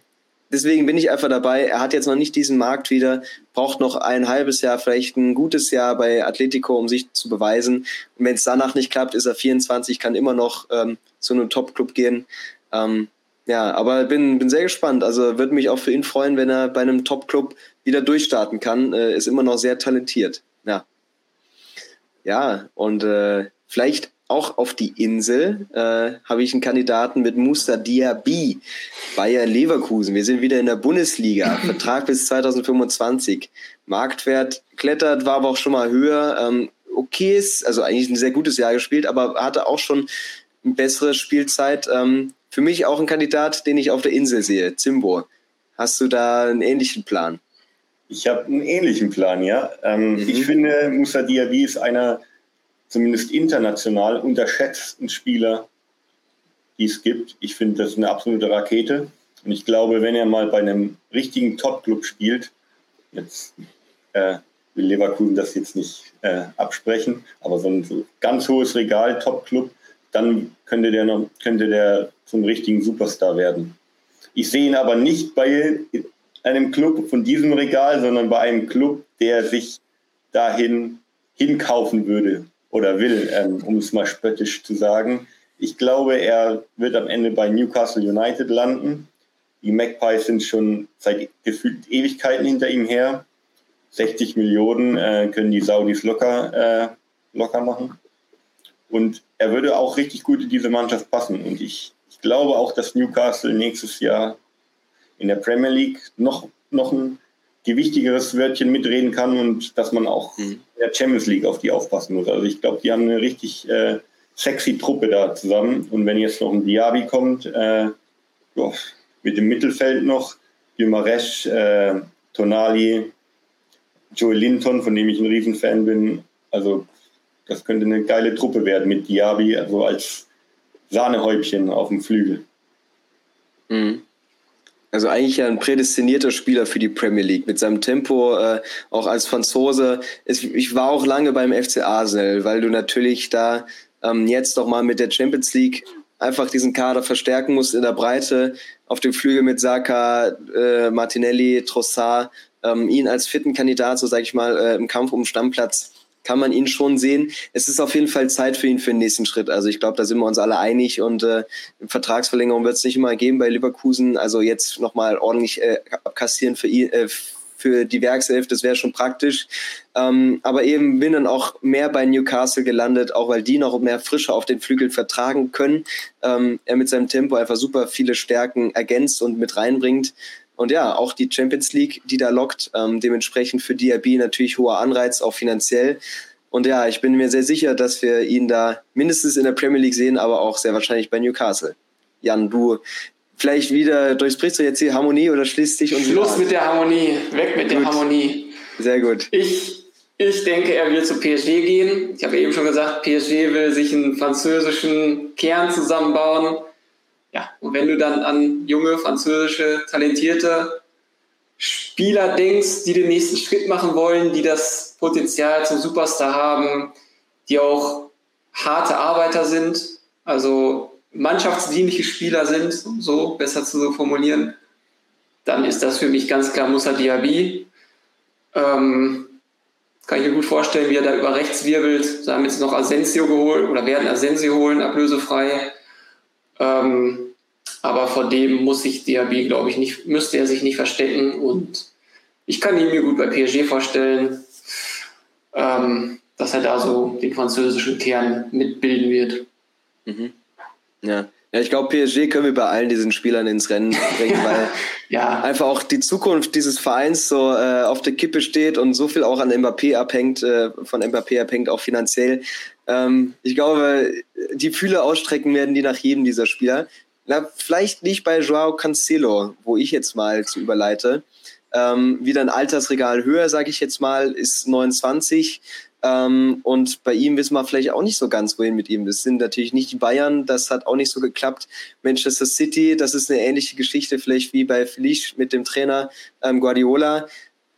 deswegen bin ich einfach dabei. Er hat jetzt noch nicht diesen Markt wieder, braucht noch ein halbes Jahr, vielleicht ein gutes Jahr bei Atletico, um sich zu beweisen. Und wenn es danach nicht klappt, ist er 24, kann immer noch ähm, zu einem Top-Club gehen. Ähm, Ja, aber bin, bin sehr gespannt. Also würde mich auch für ihn freuen, wenn er bei einem Top-Club wieder durchstarten kann. Äh, ist immer noch sehr talentiert. Ja. Ja, und äh, vielleicht auch auf die Insel äh, habe ich einen Kandidaten mit Musa Diaby, Bayer Leverkusen. Wir sind wieder in der Bundesliga, Vertrag bis 2025. Marktwert klettert, war aber auch schon mal höher. Ähm, okay ist, also eigentlich ein sehr gutes Jahr gespielt, aber hatte auch schon eine bessere Spielzeit. Ähm, für mich auch ein Kandidat, den ich auf der Insel sehe, Zimbo. Hast du da einen ähnlichen Plan? Ich habe einen ähnlichen Plan, ja. Ähm, mhm. Ich finde, Musa Diaby ist einer zumindest international unterschätzten Spieler, die es gibt. Ich finde, das ist eine absolute Rakete. Und ich glaube, wenn er mal bei einem richtigen Top-Club spielt, jetzt äh, will Leverkusen das jetzt nicht äh, absprechen, aber so ein so ganz hohes Regal, Top-Club, dann könnte der, noch, könnte der zum richtigen Superstar werden. Ich sehe ihn aber nicht bei einem Club von diesem Regal, sondern bei einem Club, der sich dahin hinkaufen würde oder will, ähm, um es mal spöttisch zu sagen. Ich glaube, er wird am Ende bei Newcastle United landen. Die Magpies sind schon seit gefühlt Ewigkeiten hinter ihm her. 60 Millionen äh, können die Saudis locker, äh, locker machen. Und er würde auch richtig gut in diese Mannschaft passen. Und ich, ich glaube auch, dass Newcastle nächstes Jahr in der Premier League noch, noch ein gewichtigeres Wörtchen mitreden kann und dass man auch mhm. in der Champions League auf die aufpassen muss. Also ich glaube, die haben eine richtig äh, sexy Truppe da zusammen. Und wenn jetzt noch ein Diaby kommt, äh, jo, mit dem Mittelfeld noch, Gumaresch, äh, Tonali, Joel Linton, von dem ich ein Riesenfan bin. Also das könnte eine geile Truppe werden mit Diaby, also als Sahnehäubchen auf dem Flügel. Mhm. Also eigentlich ein prädestinierter Spieler für die Premier League mit seinem Tempo, äh, auch als Franzose. Es, ich war auch lange beim FC Arsenal, weil du natürlich da ähm, jetzt doch mal mit der Champions League einfach diesen Kader verstärken musst in der Breite. Auf dem Flügel mit Saka, äh, Martinelli, Trossard, ähm, ihn als fitten Kandidat, so sage ich mal, äh, im Kampf um Stammplatz kann man ihn schon sehen. Es ist auf jeden Fall Zeit für ihn für den nächsten Schritt. Also ich glaube, da sind wir uns alle einig und äh, Vertragsverlängerung wird es nicht immer geben bei Leverkusen. Also jetzt nochmal ordentlich äh, abkassieren für ihn. Äh, für die Werkself, das wäre schon praktisch. Ähm, aber eben bin dann auch mehr bei Newcastle gelandet, auch weil die noch mehr Frische auf den Flügeln vertragen können. Ähm, er mit seinem Tempo einfach super viele Stärken ergänzt und mit reinbringt. Und ja, auch die Champions League, die da lockt, ähm, dementsprechend für DRB natürlich hoher Anreiz, auch finanziell. Und ja, ich bin mir sehr sicher, dass wir ihn da mindestens in der Premier League sehen, aber auch sehr wahrscheinlich bei Newcastle. Jan, du vielleicht wieder durchsprichst du jetzt die Harmonie oder schließt dich uns Schluss mit der Harmonie, weg mit gut. der Harmonie. Sehr gut. Ich, ich denke, er wird zu PSG gehen. Ich habe eben schon gesagt, PSG will sich einen französischen Kern zusammenbauen. Ja, und wenn du dann an junge, französische, talentierte Spieler denkst, die den nächsten Schritt machen wollen, die das Potenzial zum Superstar haben, die auch harte Arbeiter sind, also mannschaftsdienliche Spieler sind, so besser zu formulieren, dann ist das für mich ganz klar Musa Diaby. Ähm, kann ich mir gut vorstellen, wie er da über rechts wirbelt. Da haben jetzt noch Asensio geholt oder werden Asensio holen, ablösefrei. Ähm, aber vor dem muss sich Diaby, glaube ich, nicht, müsste er sich nicht verstecken. Und ich kann ihn mir gut bei PSG vorstellen, ähm, dass er da so den französischen Kern mitbilden wird. Mhm. Ja. Ja, ich glaube, PSG können wir bei allen diesen Spielern ins Rennen bringen, weil ja. einfach auch die Zukunft dieses Vereins so äh, auf der Kippe steht und so viel auch an Mbappé abhängt, äh, von Mbappé abhängt, auch finanziell. Ähm, ich glaube, die Fühle ausstrecken werden die nach jedem dieser Spieler. Na, vielleicht nicht bei Joao Cancelo, wo ich jetzt mal zu überleite. Ähm, wieder ein Altersregal höher, sage ich jetzt mal, ist 29. Ähm, und bei ihm wissen wir vielleicht auch nicht so ganz, wohin mit ihm. Das sind natürlich nicht die Bayern, das hat auch nicht so geklappt. Manchester City, das ist eine ähnliche Geschichte, vielleicht wie bei Felice mit dem Trainer ähm, Guardiola.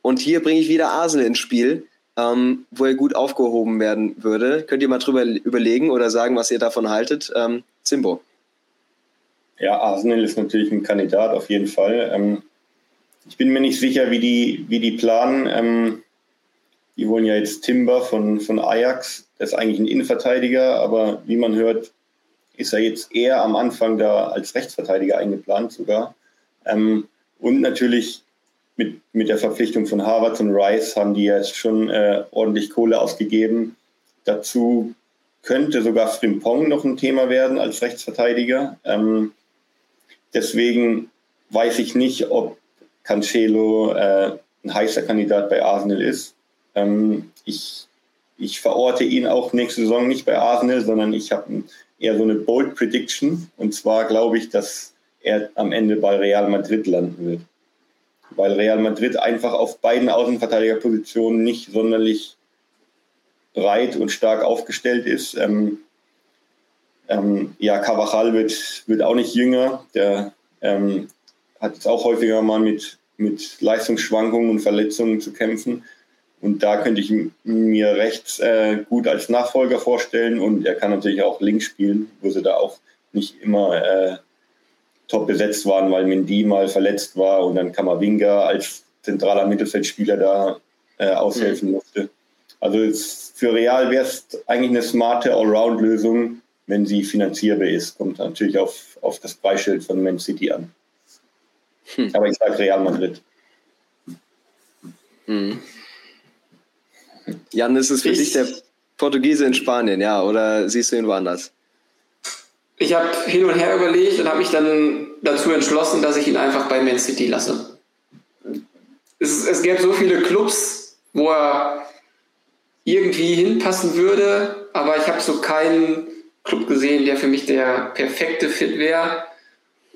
Und hier bringe ich wieder Arsenal ins Spiel, ähm, wo er gut aufgehoben werden würde. Könnt ihr mal drüber überlegen oder sagen, was ihr davon haltet? Ähm, Zimbo. Ja, Arsenal ist natürlich ein Kandidat auf jeden Fall. Ähm, ich bin mir nicht sicher, wie die, wie die planen. Ähm, die wollen ja jetzt Timber von, von Ajax. Der ist eigentlich ein Innenverteidiger, aber wie man hört, ist er jetzt eher am Anfang da als Rechtsverteidiger eingeplant sogar. Ähm, und natürlich mit, mit der Verpflichtung von Harvard und Rice haben die jetzt schon äh, ordentlich Kohle ausgegeben. Dazu könnte sogar Frimpong noch ein Thema werden als Rechtsverteidiger. Ähm, deswegen weiß ich nicht, ob Cancelo äh, ein heißer Kandidat bei Arsenal ist. Ähm, ich, ich verorte ihn auch nächste Saison nicht bei Arsenal, sondern ich habe eher so eine Bold Prediction. Und zwar glaube ich, dass er am Ende bei Real Madrid landen wird. Weil Real Madrid einfach auf beiden Außenverteidigerpositionen nicht sonderlich breit und stark aufgestellt ist. Ähm, ähm, ja, Cavachal wird, wird auch nicht jünger. Der ähm, hat jetzt auch häufiger mal mit, mit Leistungsschwankungen und Verletzungen zu kämpfen. Und da könnte ich mir rechts äh, gut als Nachfolger vorstellen. Und er kann natürlich auch links spielen, wo sie da auch nicht immer äh, top besetzt waren, weil Mendy mal verletzt war und dann Kamavinga als zentraler Mittelfeldspieler da äh, aushelfen mhm. musste. Also für Real wäre es eigentlich eine smarte Allround-Lösung, wenn sie finanzierbar ist. Kommt natürlich auf, auf das Preisschild von Man City an. Hm. Aber ich sage Real Madrid. Hm. Jan, ist es für ich, dich der Portugiese in Spanien, ja? Oder siehst du ihn woanders? Ich habe hin und her überlegt und habe mich dann dazu entschlossen, dass ich ihn einfach bei Man City lasse. Es, es gäbe so viele Clubs, wo er irgendwie hinpassen würde, aber ich habe so keinen Club gesehen, der für mich der perfekte Fit wäre.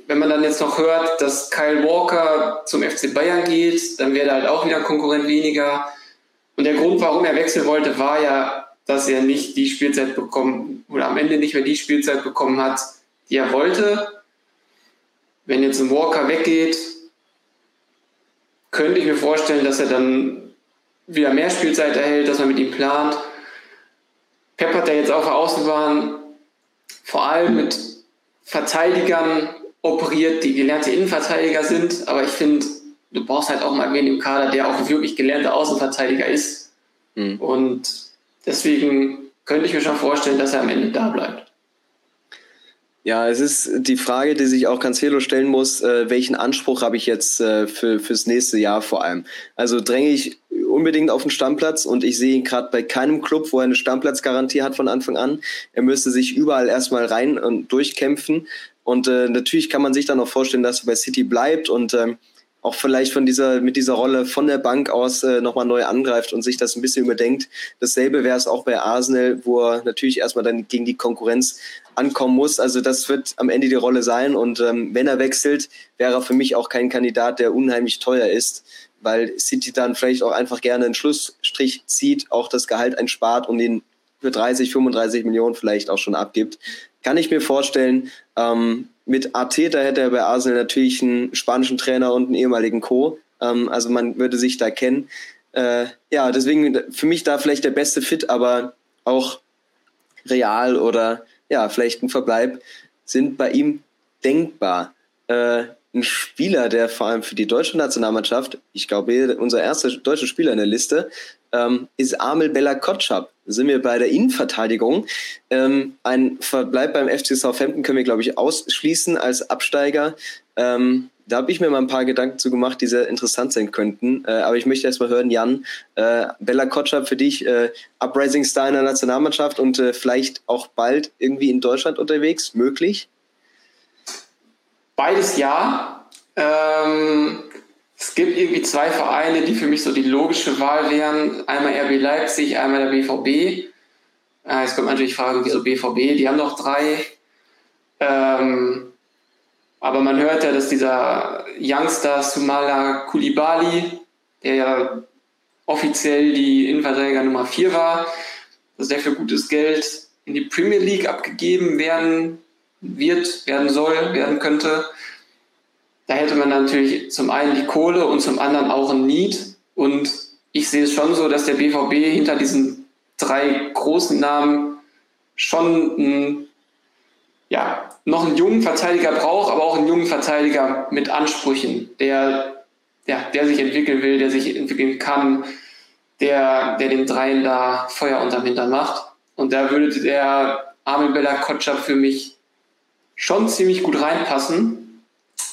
Wenn man dann jetzt noch hört, dass Kyle Walker zum FC Bayern geht, dann wäre da halt auch wieder ein Konkurrent weniger. Und der Grund, warum er wechseln wollte, war ja, dass er nicht die Spielzeit bekommen oder am Ende nicht mehr die Spielzeit bekommen hat, die er wollte. Wenn jetzt ein Walker weggeht, könnte ich mir vorstellen, dass er dann wieder mehr Spielzeit erhält, dass man mit ihm plant. Pep hat ja jetzt auf der Außenbahn vor allem mit Verteidigern operiert, die gelernte Innenverteidiger sind, aber ich finde, du brauchst halt auch mal wen im Kader, der auch wirklich gelernter Außenverteidiger ist. Mhm. Und deswegen könnte ich mir schon vorstellen, dass er am Ende da bleibt. Ja, es ist die Frage, die sich auch Cancelo stellen muss, äh, welchen Anspruch habe ich jetzt äh, für, fürs nächste Jahr vor allem? Also dränge ich unbedingt auf den Stammplatz und ich sehe ihn gerade bei keinem Club, wo er eine Stammplatzgarantie hat von Anfang an. Er müsste sich überall erstmal rein und durchkämpfen. Und äh, natürlich kann man sich dann auch vorstellen, dass er bei City bleibt und ähm, auch vielleicht von dieser, mit dieser Rolle von der Bank aus äh, nochmal neu angreift und sich das ein bisschen überdenkt. Dasselbe wäre es auch bei Arsenal, wo er natürlich erstmal dann gegen die Konkurrenz ankommen muss. Also das wird am Ende die Rolle sein. Und ähm, wenn er wechselt, wäre er für mich auch kein Kandidat, der unheimlich teuer ist, weil City dann vielleicht auch einfach gerne einen Schlussstrich zieht, auch das Gehalt einspart und ihn für 30, 35 Millionen vielleicht auch schon abgibt. Kann ich mir vorstellen. Ähm, mit Arteta hätte er bei Arsenal natürlich einen spanischen Trainer und einen ehemaligen Co. Ähm, also man würde sich da kennen. Äh, ja, deswegen für mich da vielleicht der beste Fit, aber auch Real oder ja, vielleicht ein Verbleib sind bei ihm denkbar. Äh, ein Spieler, der vor allem für die deutsche Nationalmannschaft, ich glaube, unser erster deutscher Spieler in der Liste, ähm, ist Amel Bella Kotschap. Sind wir bei der Innenverteidigung. Ähm, ein Verbleib beim FC Southampton können wir, glaube ich, ausschließen als Absteiger. Ähm, da habe ich mir mal ein paar Gedanken zu gemacht, die sehr interessant sein könnten. Äh, aber ich möchte erst mal hören, Jan, äh, Bella Kotschap für dich, äh, Uprising Star in der Nationalmannschaft und äh, vielleicht auch bald irgendwie in Deutschland unterwegs, möglich? Beides ja. Ähm, es gibt irgendwie zwei Vereine, die für mich so die logische Wahl wären. Einmal RB Leipzig, einmal der BVB. Äh, jetzt kommt natürlich die Frage, wieso BVB? Die haben noch drei. Ähm, aber man hört ja, dass dieser Youngster Sumala Kulibali, der ja offiziell die Innenverteidiger Nummer 4 war, dass der für gutes Geld in die Premier League abgegeben werden wird, werden soll, werden könnte. Da hätte man natürlich zum einen die Kohle und zum anderen auch ein Need. Und ich sehe es schon so, dass der BVB hinter diesen drei großen Namen schon ein, ja, noch einen jungen Verteidiger braucht, aber auch einen jungen Verteidiger mit Ansprüchen, der, ja, der sich entwickeln will, der sich entwickeln kann, der, der den Dreien da Feuer unterm Hintern macht. Und da würde der Armin Bella Kotschap für mich schon ziemlich gut reinpassen.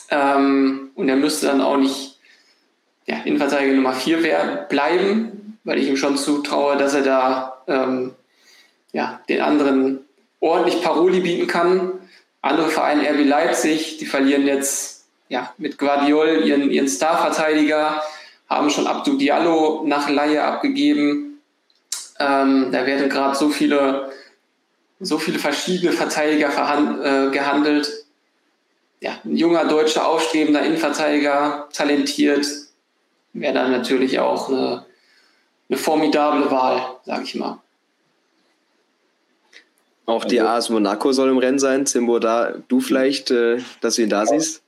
Ähm, und er müsste dann auch nicht ja, Innenverteidiger Nummer 4 bleiben, weil ich ihm schon zutraue, dass er da ähm, ja, den anderen ordentlich Paroli bieten kann. Andere Vereine, RB Leipzig, die verlieren jetzt ja, mit Guardiol ihren, ihren Starverteidiger, haben schon Abdu Diallo nach Laie abgegeben. Ähm, da werden gerade so viele, so viele verschiedene Verteidiger äh, gehandelt. Ja, ein junger deutscher aufstrebender Innenverteidiger, talentiert, wäre dann natürlich auch eine, eine formidable Wahl, sage ich mal. Auch die also, AS Monaco soll im Rennen sein. Zimbo, da du vielleicht, äh, dass du ihn da ja, siehst?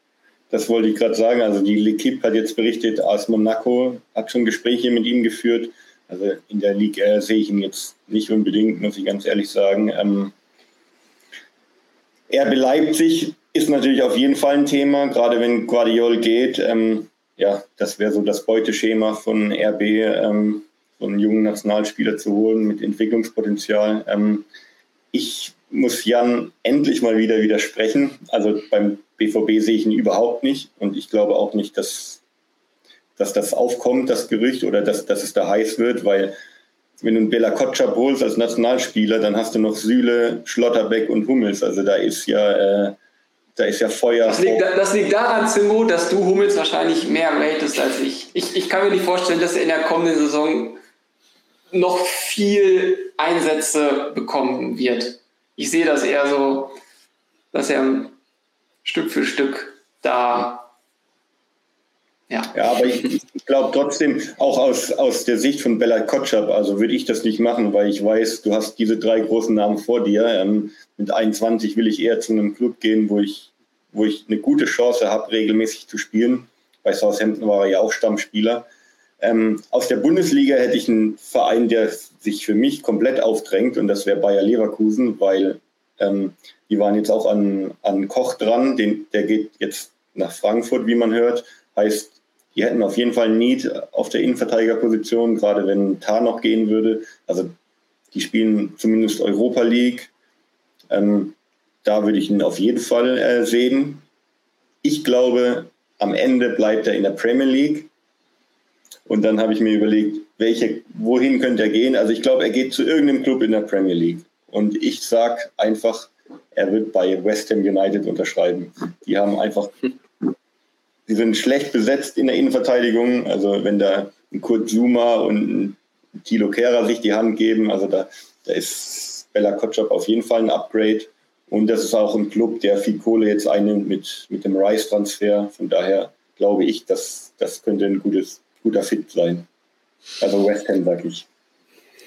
Das wollte ich gerade sagen. Also die L'Equipe hat jetzt berichtet, AS Monaco hat schon Gespräche mit ihm geführt. Also in der Liga sehe ich ihn jetzt nicht unbedingt, muss ich ganz ehrlich sagen. Ähm, RB Leipzig ist natürlich auf jeden Fall ein Thema, gerade wenn Guardiol geht. Ähm, ja, das wäre so das Beuteschema von RB, ähm, so einen jungen Nationalspieler zu holen mit Entwicklungspotenzial. Ähm, ich muss Jan endlich mal wieder widersprechen. Also beim BVB sehe ich ihn überhaupt nicht und ich glaube auch nicht, dass, dass das aufkommt, das Gerücht, oder dass, dass es da heiß wird, weil wenn du einen Bela Kotschap holst als Nationalspieler, dann hast du noch Süle, Schlotterbeck und Hummels. Also da ist ja, äh, da ist ja Feuer. Das liegt, das liegt daran, Zimbo, dass du Hummels wahrscheinlich mehr ratest als ich. ich. Ich kann mir nicht vorstellen, dass er in der kommenden Saison noch viel Einsätze bekommen wird. Ich sehe das eher so, dass er Stück für Stück da. Ja, ja aber ich, glaube trotzdem, auch aus, aus der Sicht von Bella Kotschap, also würde ich das nicht machen, weil ich weiß, du hast diese drei großen Namen vor dir. Ähm, mit 21 will ich eher zu einem Club gehen, wo ich, wo ich eine gute Chance habe, regelmäßig zu spielen. Bei Southampton war er ja auch Stammspieler. Ähm, aus der Bundesliga hätte ich einen Verein, der sich für mich komplett aufdrängt und das wäre Bayer Leverkusen, weil ähm, die waren jetzt auch an, an Koch dran, den, der geht jetzt nach Frankfurt, wie man hört. Heißt, die hätten auf jeden Fall Need auf der Innenverteidigerposition, gerade wenn Tar noch gehen würde. Also die spielen zumindest Europa League. Ähm, da würde ich ihn auf jeden Fall äh, sehen. Ich glaube, am Ende bleibt er in der Premier League. Und dann habe ich mir überlegt, welche, wohin könnte er gehen? Also ich glaube, er geht zu irgendeinem Club in der Premier League. Und ich sage einfach, er wird bei West Ham United unterschreiben. Die haben einfach, die sind schlecht besetzt in der Innenverteidigung. Also wenn da ein Kurt Zuma und ein Thilo Kehrer sich die Hand geben, also da, da ist Bella Kotschap auf jeden Fall ein Upgrade. Und das ist auch ein Club, der viel Kohle jetzt einnimmt mit, mit dem Rice-Transfer. Von daher glaube ich, dass das könnte ein gutes guter Fit sein. Also West Ham, sag ich.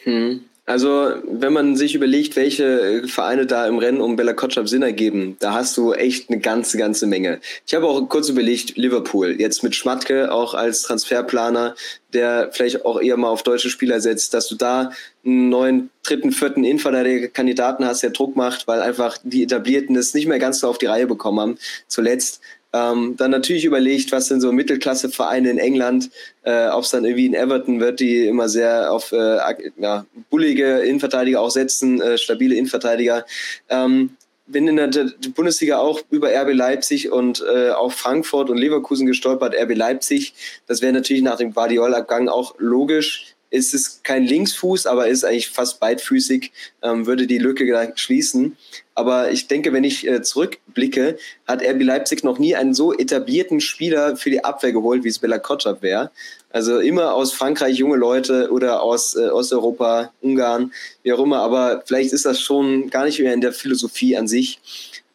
Hm. Also, wenn man sich überlegt, welche Vereine da im Rennen um Bella Kotschap Sinn ergeben, da hast du echt eine ganze, ganze Menge. Ich habe auch kurz überlegt, Liverpool, jetzt mit Schmatke auch als Transferplaner, der vielleicht auch eher mal auf deutsche Spieler setzt, dass du da einen neuen dritten, vierten Innenverteidiger-Kandidaten hast, der Druck macht, weil einfach die Etablierten es nicht mehr ganz so auf die Reihe bekommen haben zuletzt. Ähm, dann natürlich überlegt, was sind so Mittelklasse-Vereine in England, äh, ob es dann irgendwie in Everton wird, die immer sehr auf äh, ja, bullige Innenverteidiger auch setzen, äh, stabile Innenverteidiger. Ähm, bin in der Bundesliga auch über RB Leipzig und äh, auch Frankfurt und Leverkusen gestolpert. RB Leipzig, das wäre natürlich nach dem Guardiola-Abgang auch logisch ist es kein Linksfuß, aber ist eigentlich fast beidfüßig, ähm, würde die Lücke schließen. Aber ich denke, wenn ich äh, zurückblicke, hat RB Leipzig noch nie einen so etablierten Spieler für die Abwehr geholt, wie es Bella Kotschap wäre. Also immer aus Frankreich junge Leute oder aus äh, Osteuropa, Ungarn, wie auch immer. Aber vielleicht ist das schon gar nicht mehr in der Philosophie an sich.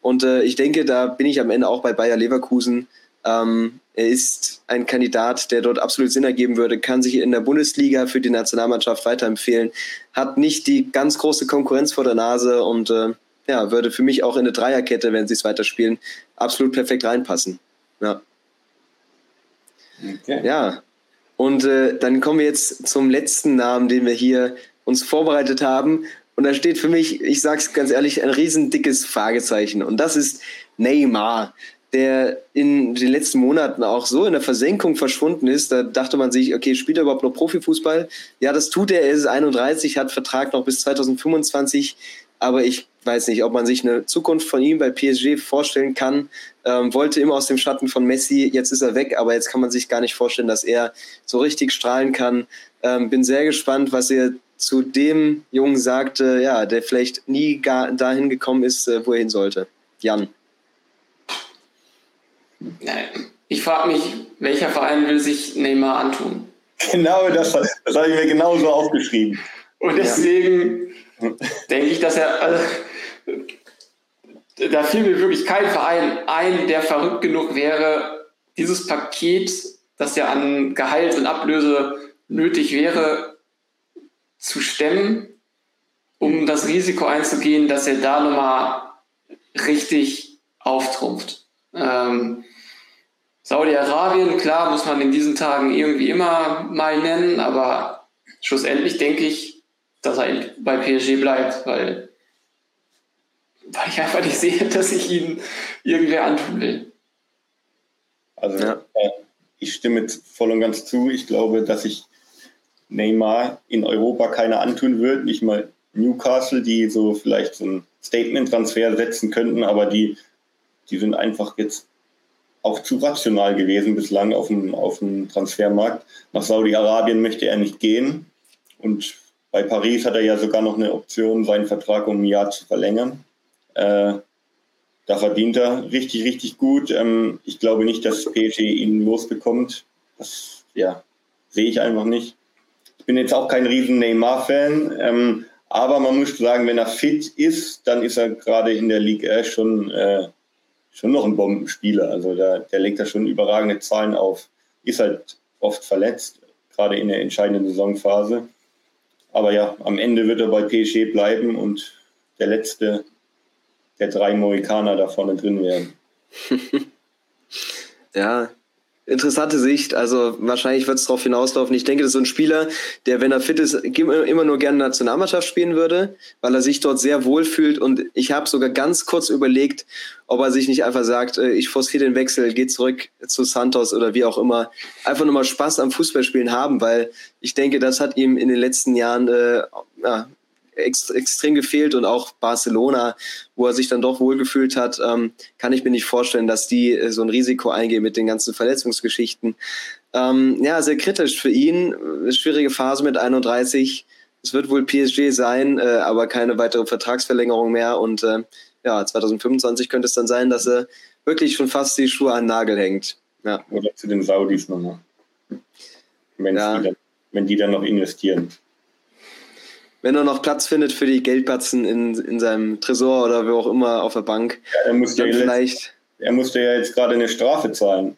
Und äh, ich denke, da bin ich am Ende auch bei Bayer Leverkusen. Ähm, er ist ein Kandidat, der dort absolut Sinn ergeben würde, kann sich in der Bundesliga für die Nationalmannschaft weiterempfehlen, hat nicht die ganz große Konkurrenz vor der Nase und äh, ja, würde für mich auch in eine Dreierkette, wenn sie es weiterspielen, absolut perfekt reinpassen. Ja. Okay. Ja. Und äh, dann kommen wir jetzt zum letzten Namen, den wir hier uns vorbereitet haben. Und da steht für mich, ich sage es ganz ehrlich, ein riesen dickes Fragezeichen. Und das ist Neymar der in den letzten Monaten auch so in der Versenkung verschwunden ist. Da dachte man sich, okay, spielt er überhaupt noch Profifußball? Ja, das tut er. Er ist 31, hat Vertrag noch bis 2025. Aber ich weiß nicht, ob man sich eine Zukunft von ihm bei PSG vorstellen kann. Ähm, wollte immer aus dem Schatten von Messi, jetzt ist er weg, aber jetzt kann man sich gar nicht vorstellen, dass er so richtig strahlen kann. Ähm, bin sehr gespannt, was ihr zu dem Jungen sagt, äh, ja, der vielleicht nie gar dahin gekommen ist, äh, wo er hin sollte. Jan. Ich frage mich, welcher Verein will sich Neymar antun? Genau, das, das habe ich mir genauso aufgeschrieben. Und deswegen ja. denke ich, dass er. Also, da fiel mir wirklich kein Verein ein, der verrückt genug wäre, dieses Paket, das ja an Gehalt und Ablöse nötig wäre, zu stemmen, um das Risiko einzugehen, dass er da nochmal richtig auftrumpft. Ähm, Saudi-Arabien, klar, muss man in diesen Tagen irgendwie immer mal nennen, aber schlussendlich denke ich, dass er bei PSG bleibt, weil, weil ich einfach nicht sehe, dass ich ihn irgendwer antun will. Also ja. äh, ich stimme voll und ganz zu. Ich glaube, dass ich Neymar in Europa keiner antun wird. Nicht mal Newcastle, die so vielleicht so ein Statement-Transfer setzen könnten, aber die, die sind einfach jetzt auch zu rational gewesen bislang auf dem, auf dem Transfermarkt. Nach Saudi-Arabien möchte er nicht gehen. Und bei Paris hat er ja sogar noch eine Option, seinen Vertrag um ein Jahr zu verlängern. Äh, da verdient er richtig, richtig gut. Ähm, ich glaube nicht, dass PSG ihn losbekommt. Das ja, sehe ich einfach nicht. Ich bin jetzt auch kein riesen Neymar-Fan, ähm, aber man muss sagen, wenn er fit ist, dann ist er gerade in der Liga schon äh, schon noch ein Bombenspieler. Also der, der legt da schon überragende Zahlen auf. Ist halt oft verletzt, gerade in der entscheidenden Saisonphase. Aber ja, am Ende wird er bei PSG bleiben und der letzte der drei Mohikaner da vorne drin werden. ja, interessante Sicht. Also wahrscheinlich wird es darauf hinauslaufen. Ich denke, das ist so ein Spieler, der, wenn er fit ist, immer nur gerne Nationalmannschaft spielen würde, weil er sich dort sehr wohl fühlt. Und ich habe sogar ganz kurz überlegt, ob er sich nicht einfach sagt, äh, ich forciere den Wechsel, gehe zurück zu Santos oder wie auch immer. Einfach nur mal Spaß am Fußballspielen haben, weil ich denke, das hat ihm in den letzten Jahren äh, ja, ex extrem gefehlt und auch Barcelona, wo er sich dann doch wohlgefühlt hat, ähm, kann ich mir nicht vorstellen, dass die äh, so ein Risiko eingehen mit den ganzen Verletzungsgeschichten. Ähm, ja, sehr kritisch für ihn. Schwierige Phase mit 31. Es wird wohl PSG sein, äh, aber keine weitere Vertragsverlängerung mehr. Und äh, ja, 2025 könnte es dann sein, dass er wirklich schon fast die Schuhe an den Nagel hängt. Ja. Oder zu den Saudis nochmal. Wenn, ja. wenn die dann noch investieren wenn er noch Platz findet für die Geldbatzen in, in seinem Tresor oder wo auch immer auf der Bank. Ja, er musste ja vielleicht. Er musste ja jetzt gerade eine Strafe zahlen.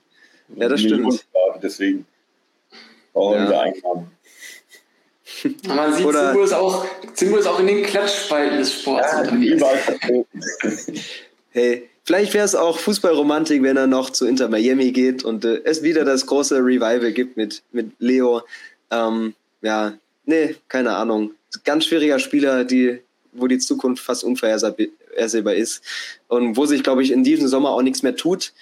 Ja, das stimmt. Deswegen brauchen ja. Einnahmen. Man sieht, Oder, Zimbo ist, auch, Zimbo ist auch in den Klatschspalten des Sports ja, unterwegs. hey, vielleicht wäre es auch Fußballromantik, wenn er noch zu Inter Miami geht und äh, es wieder das große Revival gibt mit, mit Leo. Ähm, ja, nee, keine Ahnung ganz schwieriger Spieler, die, wo die Zukunft fast unvorhersehbar ist und wo sich, glaube ich, in diesem Sommer auch nichts mehr tut.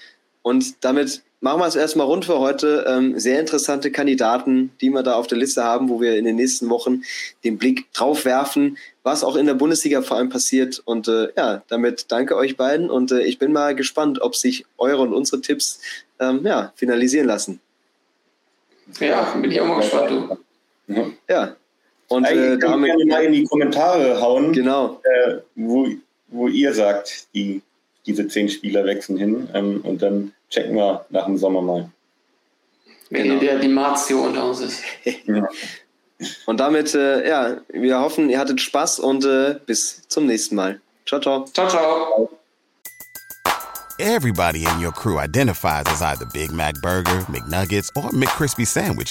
Und damit machen wir es erstmal rund für heute. Ähm, sehr interessante Kandidaten, die wir da auf der Liste haben, wo wir in den nächsten Wochen den Blick drauf werfen, was auch in der Bundesliga vor allem passiert. Und äh, ja, damit danke euch beiden und äh, ich bin mal gespannt, ob sich eure und unsere Tipps ähm, ja, finalisieren lassen. Ja, bin ich auch mal gespannt, du. Ja, und äh, damit gerne mal in die Kommentare hauen, genau. Äh, wo, wo ihr sagt, die, diese zehn Spieler wechseln hin. Ähm, und dann checken wir nach dem Sommer mal. Wenn genau. der die Marzio unter uns ist. ja. Und damit, äh, ja, wir hoffen, ihr hattet Spaß und äh, bis zum nächsten Mal. Ciao, ciao. Ciao, ciao. Everybody in your crew identifies as either Big Mac Burger, McNuggets or McCrispy Sandwich.